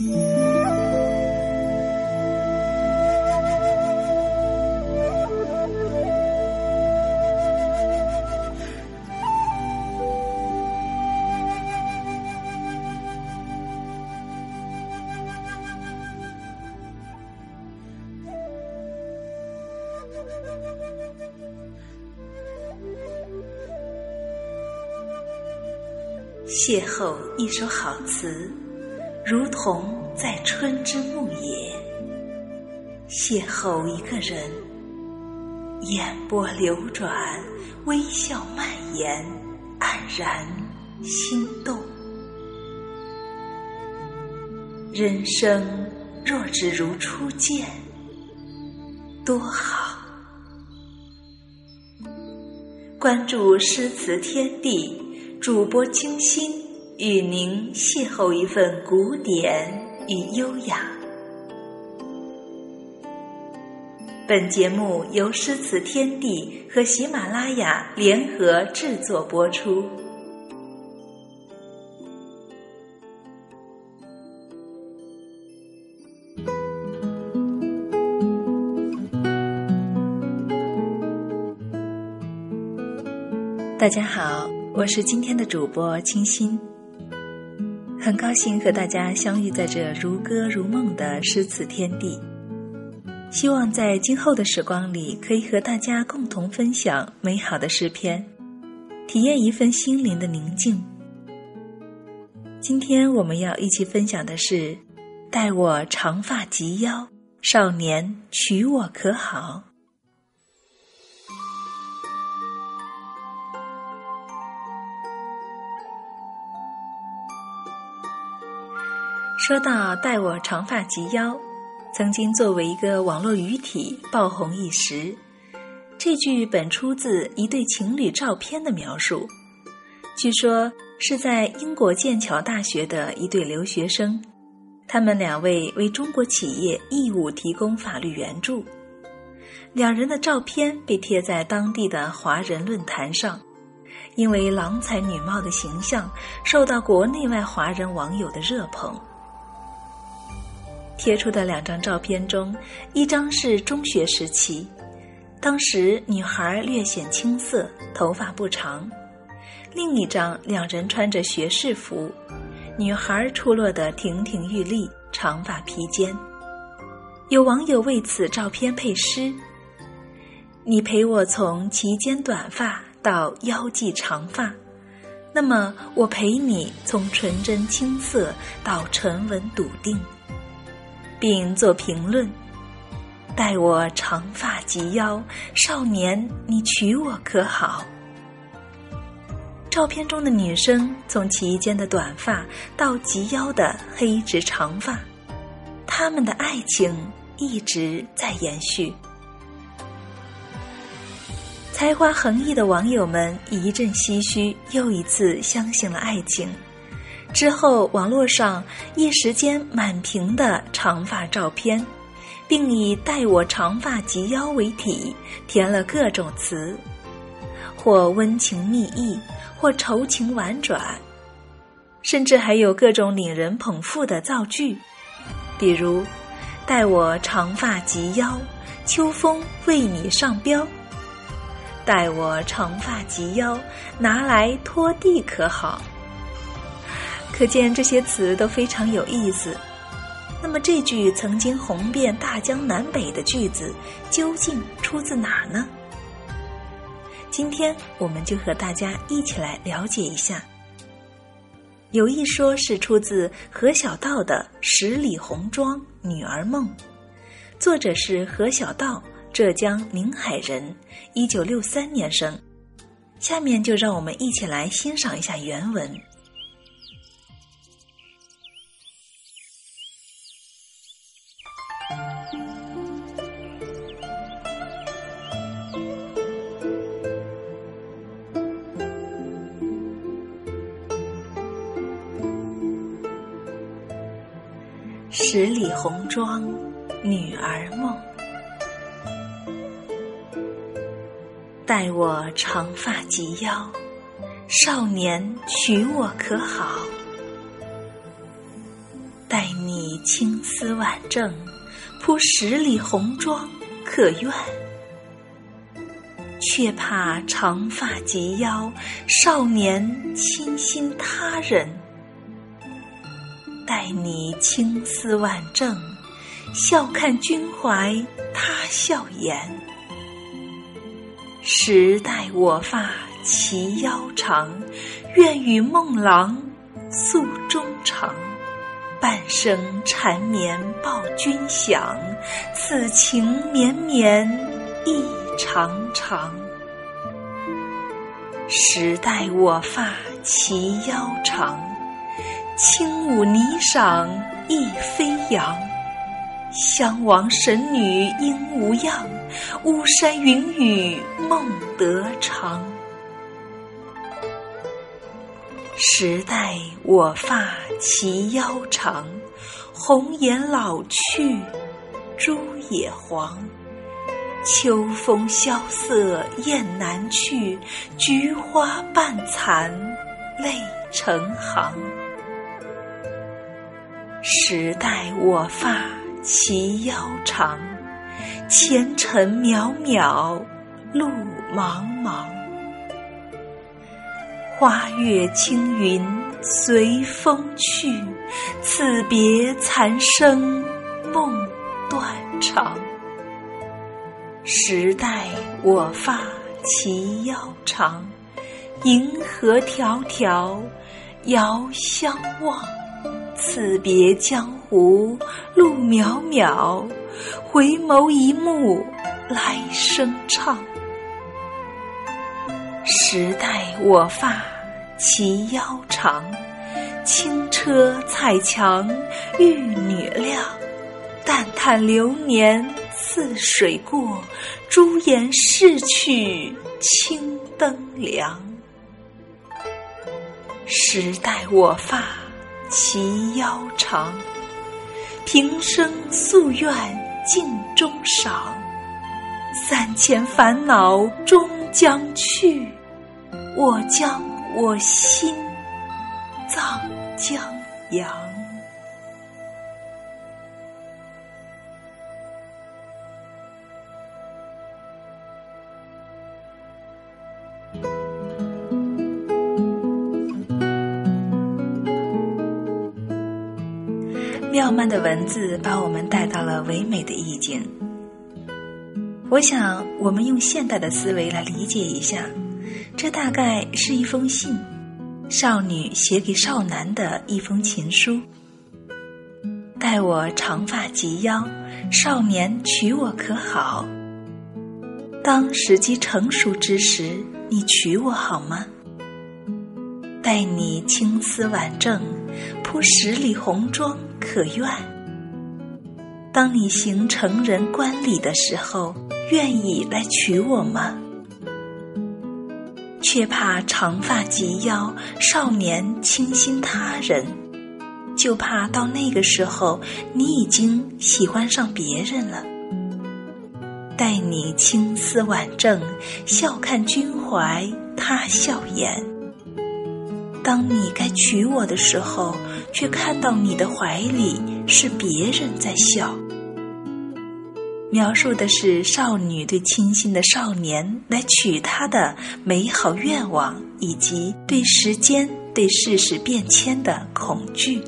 Yeah. 邂逅一首好词，如同在春之牧野；邂逅一个人，眼波流转，微笑蔓延，黯然心动。人生若只如初见，多好！关注诗词天地。主播清新与您邂逅一份古典与优雅。本节目由诗词天地和喜马拉雅联合制作播出。大家好。我是今天的主播清新，很高兴和大家相遇在这如歌如梦的诗词天地。希望在今后的时光里，可以和大家共同分享美好的诗篇，体验一份心灵的宁静。今天我们要一起分享的是：“待我长发及腰，少年娶我可好？”说到“待我长发及腰”，曾经作为一个网络语体爆红一时。这句本出自一对情侣照片的描述，据说是在英国剑桥大学的一对留学生，他们两位为中国企业义务提供法律援助。两人的照片被贴在当地的华人论坛上，因为郎才女貌的形象，受到国内外华人网友的热捧。贴出的两张照片中，一张是中学时期，当时女孩略显青涩，头发不长；另一张两人穿着学士服，女孩出落得亭亭玉立，长发披肩。有网友为此照片配诗：“你陪我从齐肩短发到腰际长发，那么我陪你从纯真青涩到沉稳笃定。”并做评论，待我长发及腰，少年，你娶我可好？照片中的女生从齐肩的短发到及腰的黑直长发，他们的爱情一直在延续。才华横溢的网友们一阵唏嘘，又一次相信了爱情。之后，网络上一时间满屏的长发照片，并以“待我长发及腰”为题，填了各种词，或温情蜜意，或愁情婉转，甚至还有各种令人捧腹的造句，比如“待我长发及腰，秋风为你上标”，“待我长发及腰，拿来拖地可好？”可见这些词都非常有意思。那么这句曾经红遍大江南北的句子，究竟出自哪儿呢？今天我们就和大家一起来了解一下。有一说是出自何小道的《十里红妆女儿梦》，作者是何小道，浙江宁海人，一九六三年生。下面就让我们一起来欣赏一下原文。十里红妆，女儿梦。待我长发及腰，少年娶我可好？待你青丝挽正，铺十里红妆可愿？却怕长发及腰，少年倾心他人。待你青丝万正，笑看君怀他笑颜。时待我发齐腰长，愿与梦郎诉衷肠。半生缠绵报君享，此情绵绵意长长。时待我发齐腰长，轻舞霓裳翼飞扬。襄王神女应无恙，巫山云雨梦得长。时待我发齐腰长，红颜老去，朱也黄。秋风萧瑟雁南去，菊花半残泪成行。时代我发齐腰长，前尘渺渺路茫茫。花月轻云随风去，此别残生梦断肠。时代我发齐腰长，银河迢迢遥相望。此别江湖路渺渺，回眸一目来生唱。时代我发齐腰长，轻车彩墙玉女靓。但叹流年似水过，朱颜逝去青灯凉。时代我发齐腰长，平生夙愿镜中赏。三千烦恼终将去。我将我心葬江洋。妙曼的文字把我们带到了唯美的意境。我想，我们用现代的思维来理解一下。这大概是一封信，少女写给少男的一封情书。待我长发及腰，少年娶我可好？当时机成熟之时，你娶我好吗？待你青丝挽正，铺十里红妆可愿？当你行成人观礼的时候，愿意来娶我吗？却怕长发及腰，少年倾心他人，就怕到那个时候，你已经喜欢上别人了。待你青丝挽正，笑看君怀他笑颜。当你该娶我的时候，却看到你的怀里是别人在笑。描述的是少女对倾心的少年来娶她的美好愿望，以及对时间、对世事变迁的恐惧。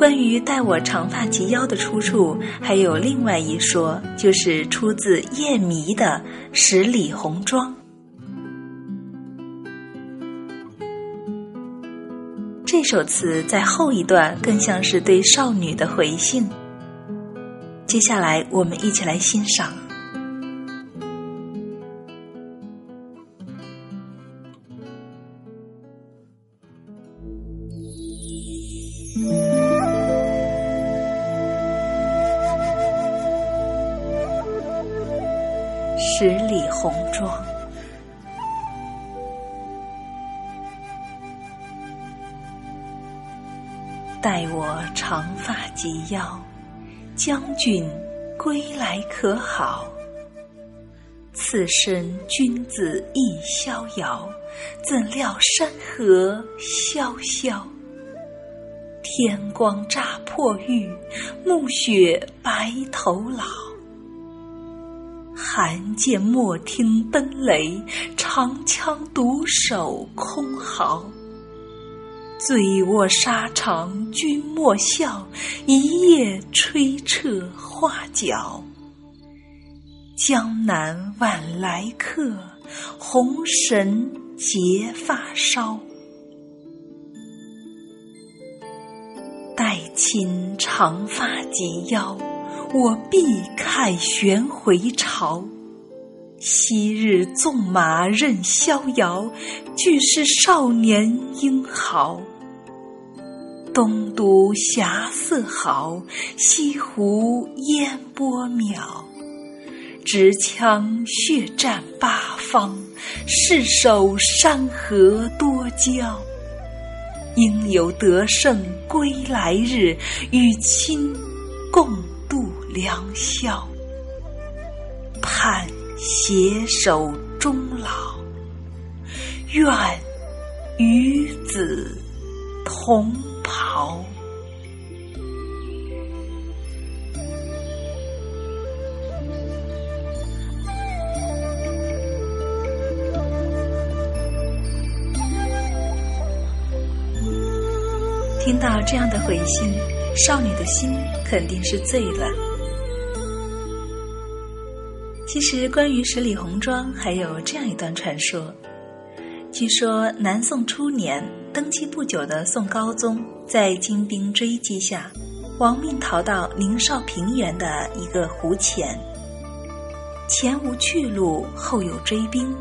关于待我长发及腰的出处，还有另外一说，就是出自叶迷的《十里红妆》。这首词在后一段更像是对少女的回信。接下来，我们一起来欣赏《及腰，将军归来可好？此身君子亦逍遥，怎料山河萧萧。天光乍破玉，暮雪白头老。寒剑莫听奔雷，长枪独守空壕。醉卧沙场君莫笑，一夜吹彻花角。江南晚来客，红绳结发梢。待卿长发及腰，我必凯旋回朝。昔日纵马任逍遥，俱是少年英豪。东都霞色好，西湖烟波渺。执枪血战八方，誓守山河多娇。应有得胜归来日，与卿共度良宵。盼携手终老，愿与子同袍。听到这样的回信，少女的心肯定是醉了。其实，关于十里红妆，还有这样一段传说。据说，南宋初年，登基不久的宋高宗在金兵追击下，亡命逃到宁绍平原的一个湖前。前无去路，后有追兵，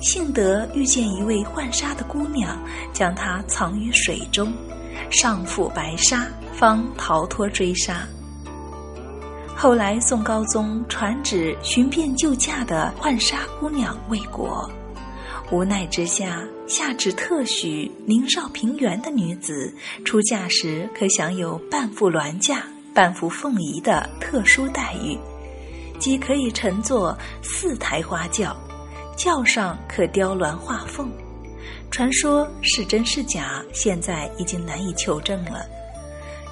幸得遇见一位浣纱的姑娘，将她藏于水中，上覆白纱，方逃脱追杀。后来，宋高宗传旨寻遍救驾的浣纱姑娘未果。无奈之下，下旨特许宁绍平原的女子出嫁时可享有半副銮驾、半副凤仪的特殊待遇，即可以乘坐四台花轿，轿上可雕鸾画凤。传说是真是假，现在已经难以求证了。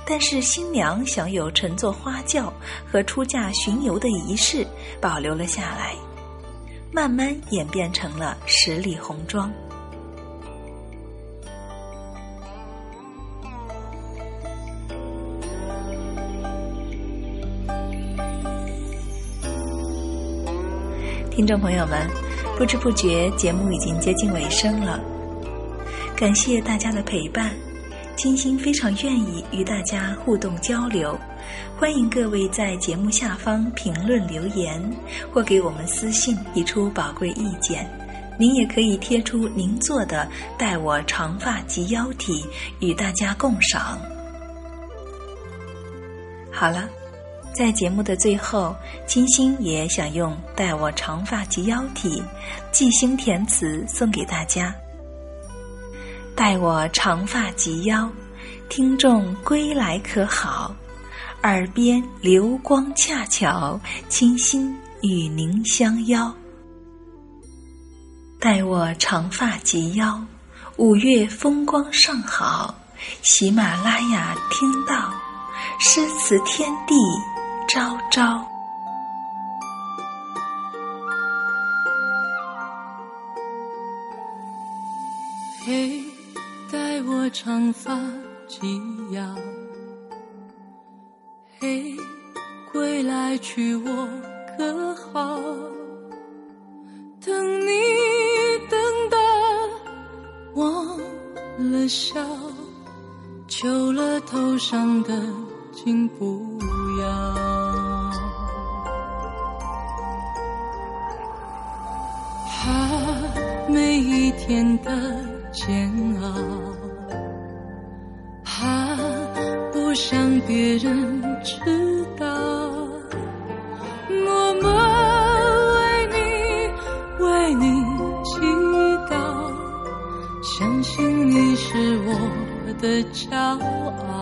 但是新娘享有乘坐花轿和出嫁巡游的仪式保留了下来。慢慢演变成了十里红妆。听众朋友们，不知不觉节目已经接近尾声了，感谢大家的陪伴。金星非常愿意与大家互动交流，欢迎各位在节目下方评论留言，或给我们私信提出宝贵意见。您也可以贴出您做的“待我长发及腰”体，与大家共赏。好了，在节目的最后，金星也想用“待我长发及腰”体，即兴填词送给大家。待我长发及腰，听众归来可好？耳边流光恰巧，清新与您相邀。待我长发及腰，五月风光尚好，喜马拉雅听到，诗词天地昭昭。嘿。待我长发及腰，嘿，归来娶我可好？等你等到忘了笑，求了头上的金不要。怕每一天的。煎熬，怕不想别人知道，默默为你为你祈祷，相信你是我的骄傲，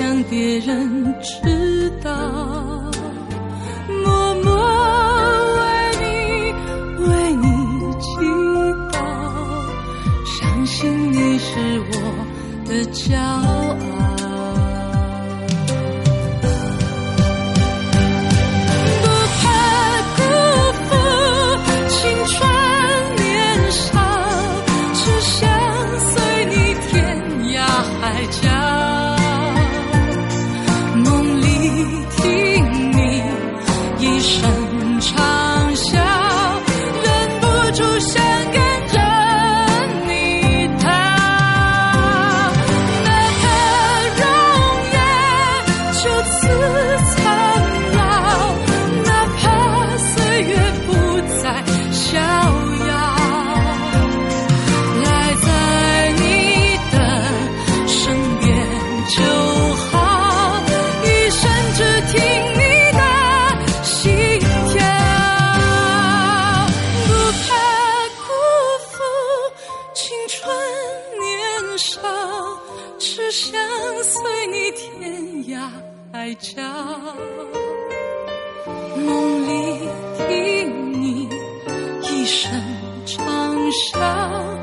让别人知道默默为你为你祈祷相信你是我的骄傲。海角梦里听你一声长啸